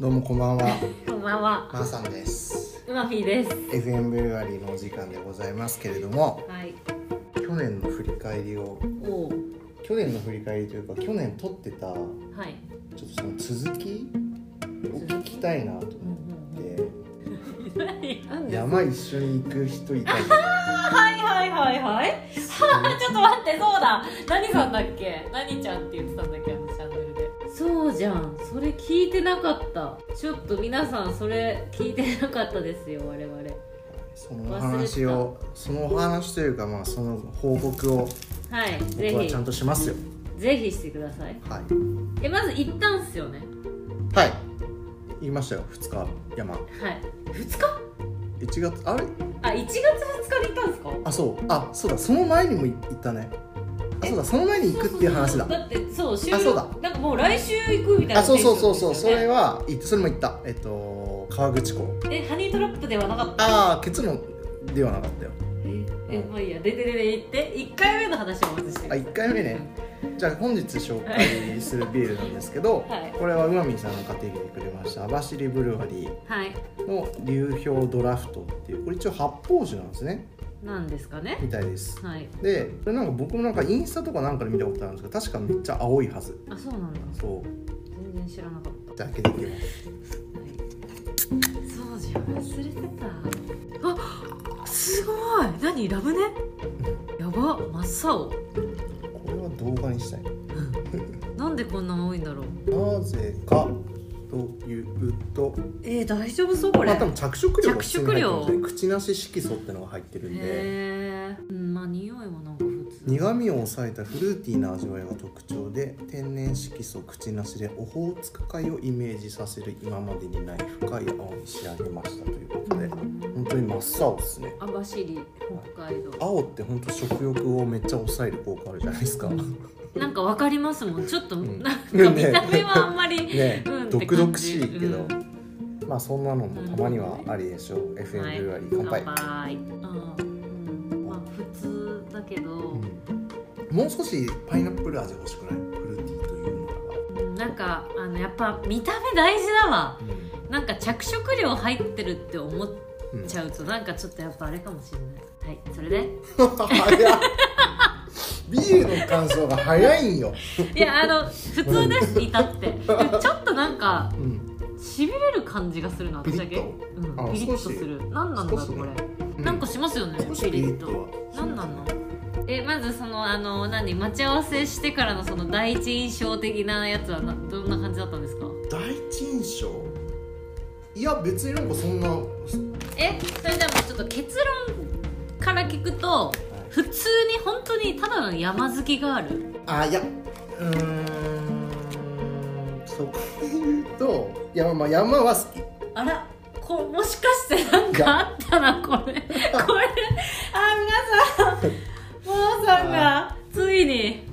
どうもこんばんは、こんばんは。まー、さんです。うまフィーです。FM ブルワリーのお時間でございますけれども、はい。去年の振り返りを、おお。去年の振り返りというか、去年撮ってたちょはい。っとその続き？を聞きたいなと思って、山一緒に行く人いたり、はいはいはいはい。ちょっと待って、そうだ。何さんだっけ？何ちゃんって言ってたんだっけあのチャンネルで。そうじゃん。それ聞いてなかった。ちょっと皆さんそれ聞いてなかったですよ、我々。そのお話を、そのお話というか、まあその報告をはい。ぜひちゃん、としますよ。ぜひしてください。はい。え、まず行ったんすよね。はい。言いましたよ、2日山。はい。2日？1月、あれ？あ、1月2日に行ったんですか？あ、そう。あ、そうだ、その前にも行ったね。あ、そうだ、その前に行くっていう話だ。だってそう収録あそうだ。なんかもう来週行くみたいなあそうそうそうそうそれは言ってそれも言った。えっと河口湖えハニートラップではなかった？ああ結論ではなかったよ。ええまあいいや。でででで行って。1回目の話をまずしてあ1回目ね。じゃあ本日紹介するビールなんですけど、はい。これはうまみんさんが買ってきてくれました。網走ブルワリはい。ーの流氷ドラフトっていうこれ一応発泡酒なんですねなんですかね。みたいです。はい。でこれなんか僕もなんかインスタとかなんかで見たことあるんですけど確かめっちゃ青いはず。あそうなんだ。そう。全然知らなかった。じゃあ開けていきますはい。そうじゃん。忘れてた。あすごい。何？ラムネ？やば。真っ青。これは動画にしたい。なんでこんな青いんだろう。なぜかというと。えー、大丈夫そうこれ。まあ多分着色料が普通に入ってるんですね。着口なし色素ってのが入ってるんで。へえうんまあ匂いはなんか普通。苦味を抑えたフルーティーな味わいが特徴で天然色素口なしでオホーツク海をイメージさせる今までにない深い青に仕上げましたということで本当に真っ青ですね。網走北海道。青って本当食欲をめっちゃ抑える効果あるじゃないですか。ねなんかわかりますもん。ちょっとん。なんか見た目はあんまり、うんって毒々しいけど、感まあそんなのもたまにはありでしょう、FM ブルワリー乾杯、まあ普通だけど、うん。もう少しパイナップル味欲しくない？フルーティーというのが、うんなんかあのやっぱ見た目大事だわ。なんか着色料入ってるって思っうんちゃうとなんかちょっとやっぱあれかもしれない。はいそれで？早っビールの感想が早いんよ、いやあの普通ですいたって。で ちょっとなんかうん、しびれる感じがするの私だけピリッあうん、ピリッとする。何なんだろうこれ。なんかしますよねピリッと。何なの？えまずそのあの何待ち合わせしてからのその第一印象的なやつはなどんな感じだったんですか？第一印象？いや別になんかそんな、えそれじゃあもうちょっと結論から聞くと普通に本当にただの山好きがある。あいや。うーん。そこで言うといやまあ山は好き。あらこもしかしてなんかあったなこれ。これあ皆さん。ももさんがついに。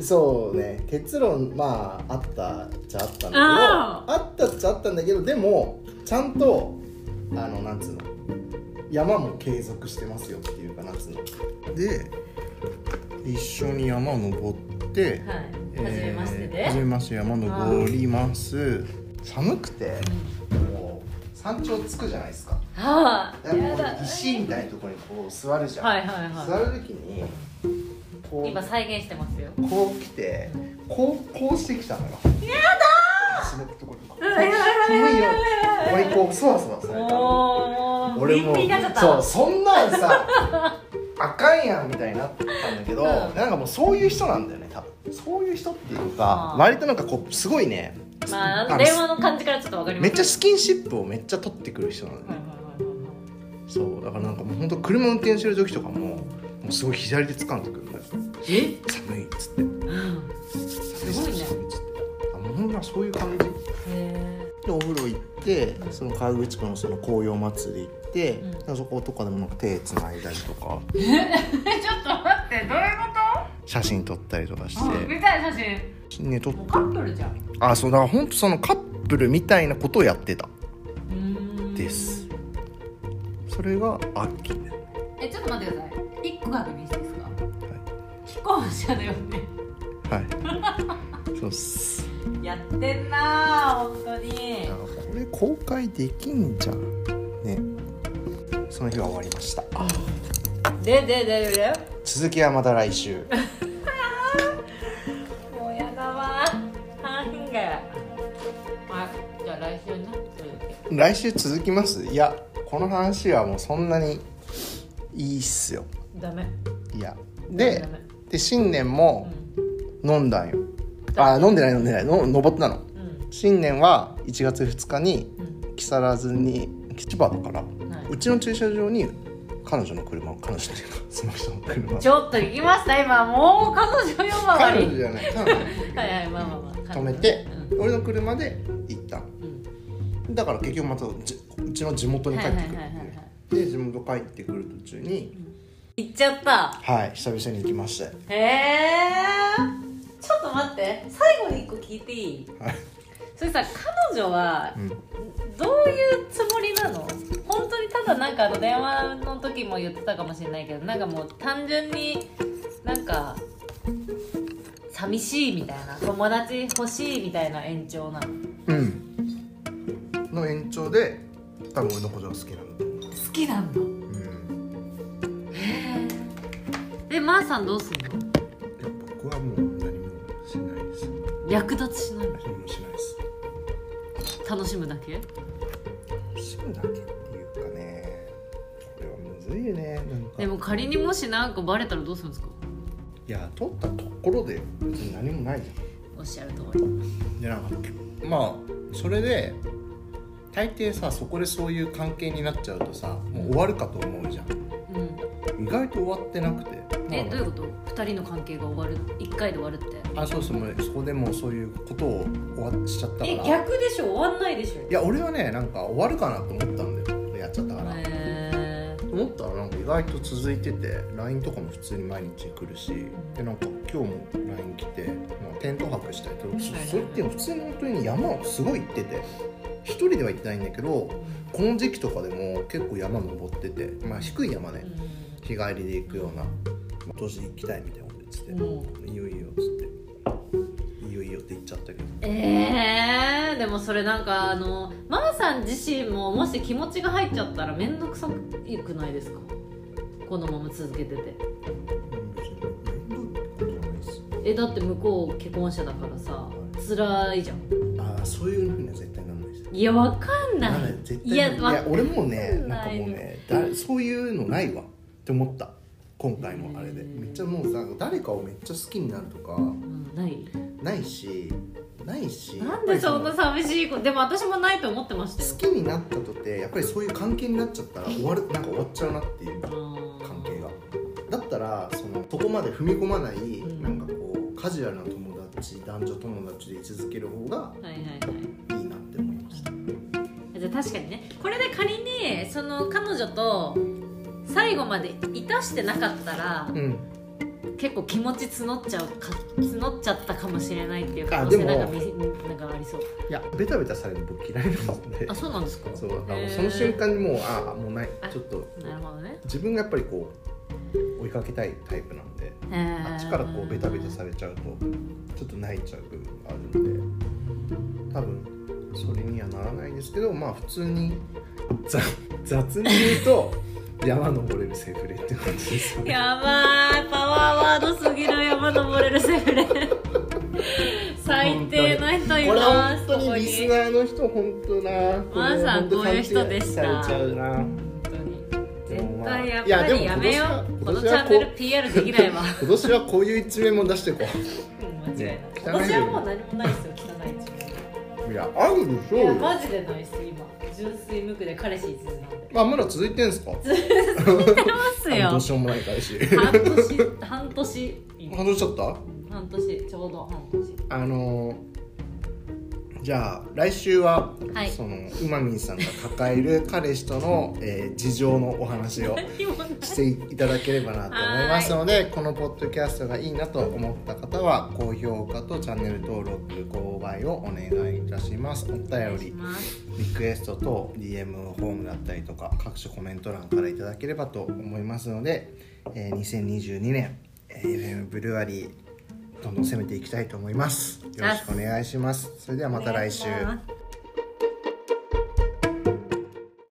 そうね。結論まああったっちゃあったんだけど。ああったっちゃあったんだけどでもちゃんとあのなんつうの山も継続してますよっていうかなんつうの。で一緒に山登って、はい。初めましてで、初めまして山登ります。寒くてうんもう山頂着くじゃないですか。はあでもやだ。石みたいなところにこう座るじゃん、はいはいは座る時にこい今再現してますよ。うこう来てこうこうしてきたのよ。やだー。のところに。こう寒いよ俺こうそわそわされたの俺も。そうそんなんさ あかんやんみたいになったんだけど、うん。なんかもうそういう人なんだよね多分。そういう人っていうか割となんかこうすごいね。まあ電話の感じからちょっとわかります。めっちゃスキンシップをめっちゃ取ってくる人なのね、はいはいはいそうだからなんかもう本当車運転してる時とかももうすごい左手掴んでくるんだよ。え？寒いっつって。うん。すごいね。寒っつって。あもうほんまそういう感じ。へでお風呂行ってその河口湖のその紅葉祭り行って、うん。そことかでもなんか手つないだりとか。えちょっと待ってどういうこ写真撮ったりとかしとあ見たい写真。てね撮っもうカップルじゃん。うあそうだから本当そのカップルみたいなことをやってた。です。それが秋。えちょっと待ってください。一個確認していいですか？既婚者だよね。はい。そうっすやってんな本当に。これ公開できんじゃん。ね。その日は終わりました。でででで続きはまた来週。もうやだわ。なんが。はいじゃあ来週ねそれだけ来週続きます？いやこの話はもうそんなにいいっすよ。ダメ。いや。でで新年もうん。飲んだんよあ飲んでない飲んでない。の登ったの。うん。新年は1月2日にうん。木更津に千葉だからはうちの駐車場に彼女の車彼女というか その人の車いちょっと行きました。今もう彼女よ周彼女りじゃない。彼女。はいはいまあまあまあ。止めてうん俺の車で行った。うん。だから結局またじうちの地元に帰ってくるってはいで地元帰ってくる途中に行っちゃった。はい久々に行きましたよへえっと待って。最後に一個聞いていい？はい。それさ彼女はうん。どういうつもりなの？本当にただなんかあの電話の時も言ってたかもしれないけどなんかもう単純になんか寂しいみたいな友達欲しいみたいな延長なの？うん。の延長で多分俺のことが好きなんだ好きなんだ。うん。でまー、さんどうすんの？略奪しないの？何もしないです。楽しむだけ？死ぬだけっていうかねこれはむずいよねなんか。でも仮にもしなんかバレたらどうするんですか？いや取ったところで別に何もないじおっしゃる通り。ゃんでなんかまあそれで大抵さそこでそういう関係になっちゃうとさもう終わるかと思うじゃん。うん。意外と終わってなくてえまあどういうこと？二人の関係が終わる一回で終わるって。あそうそうもうそこでもうそういうことを終わっしちゃったから。え逆でしょ？終わんないでしょ？いや俺はねなんか終わるかなと思ったんだよ。やっちゃったから、へ思ったらなんか意外と続いてて LINE とかも普通に毎日来るし。でなんか今日も LINE 来てなんかテント泊したりとか。それって普通に本当に山をすごい行ってて。一人では行ってないんだけどこの時期とかでも結構山登ってて。まあ低い山ね。日帰りで行くような今年行きたいみたいなこと言っててうん。いいよいいよっつって。いいよいいよって言っちゃったけど。えー、でもそれなんかあのマーさん自身ももし気持ちが入っちゃったら面倒くさくないですか？このまま続けてて。えだって向こう結婚者だからさ辛いじゃん。ああそういうふうには絶対なんないですいやわかんない。い。やわいや俺もねなんかもうねだそういうのないわ。って思った今回のあれで。うんめっちゃもうさ誰かをめっちゃ好きになるとかうんない？ないしないしなんでそんな寂しい子でも私もないと思ってましたよ。好きになったとてやっぱりそういう関係になっちゃったら終わるなんか終わっちゃうなっていう関関係が。だったらそのそこまで踏み込まない、ん。なんかこうカジュアルな友達男女友達で居続ける方がはいはいはい。いいなって思いました。じゃあ確かにね。これで仮にその彼女と最後までいたしてなかったらうん。結構気持ち募っちゃうか募っちゃったかもしれないっていう可能あでも性なんかみなんかありそう。いやベタベタされるの僕嫌いなんであそうなんですか？そうだからその瞬間にもうああもうない。あちょっとなるほどね。自分がやっぱりこう追いかけたいタイプなんであっちからこうベタベタされちゃうとちょっと泣いちゃう部分があるんで多分それにはならないですけどまあ普通にざ 雑に言うと山登れるセフレって感じですよね。やばいパワーワードすぎる山登れるセフレ 最低な人います本当にリスナーの人本当なマーさんこういう人でした。されちゃうな。本当に。絶対やっぱりやめよう。今このチャンネル PR できないわ。今年はこういう一面も出していこう。ん間違いない。ね今年はもう何もないですよいやあるでしいやょうよ。マジでないっす今。純粋無垢で彼氏一途なんでまあまだ続いてんすか？ますよ。どうしようもない彼氏。半年半年。今話しちゃった？半年。ちょうど半年。あのーじゃあ来週は、はい。そのうまみんさんが抱える彼氏との、えー事情のお話を していただければなと思いますのでこのポッドキャストがいいなと思った方は高評価とチャンネル登録購買をお願いいたします。お便りリクエストと DM フォームだったりとか各種コメント欄からいただければと思いますので、えー2022年、えー FM ブルワリーどんどん攻めていきたいと思います。よろしくお願いします。それではまた来週。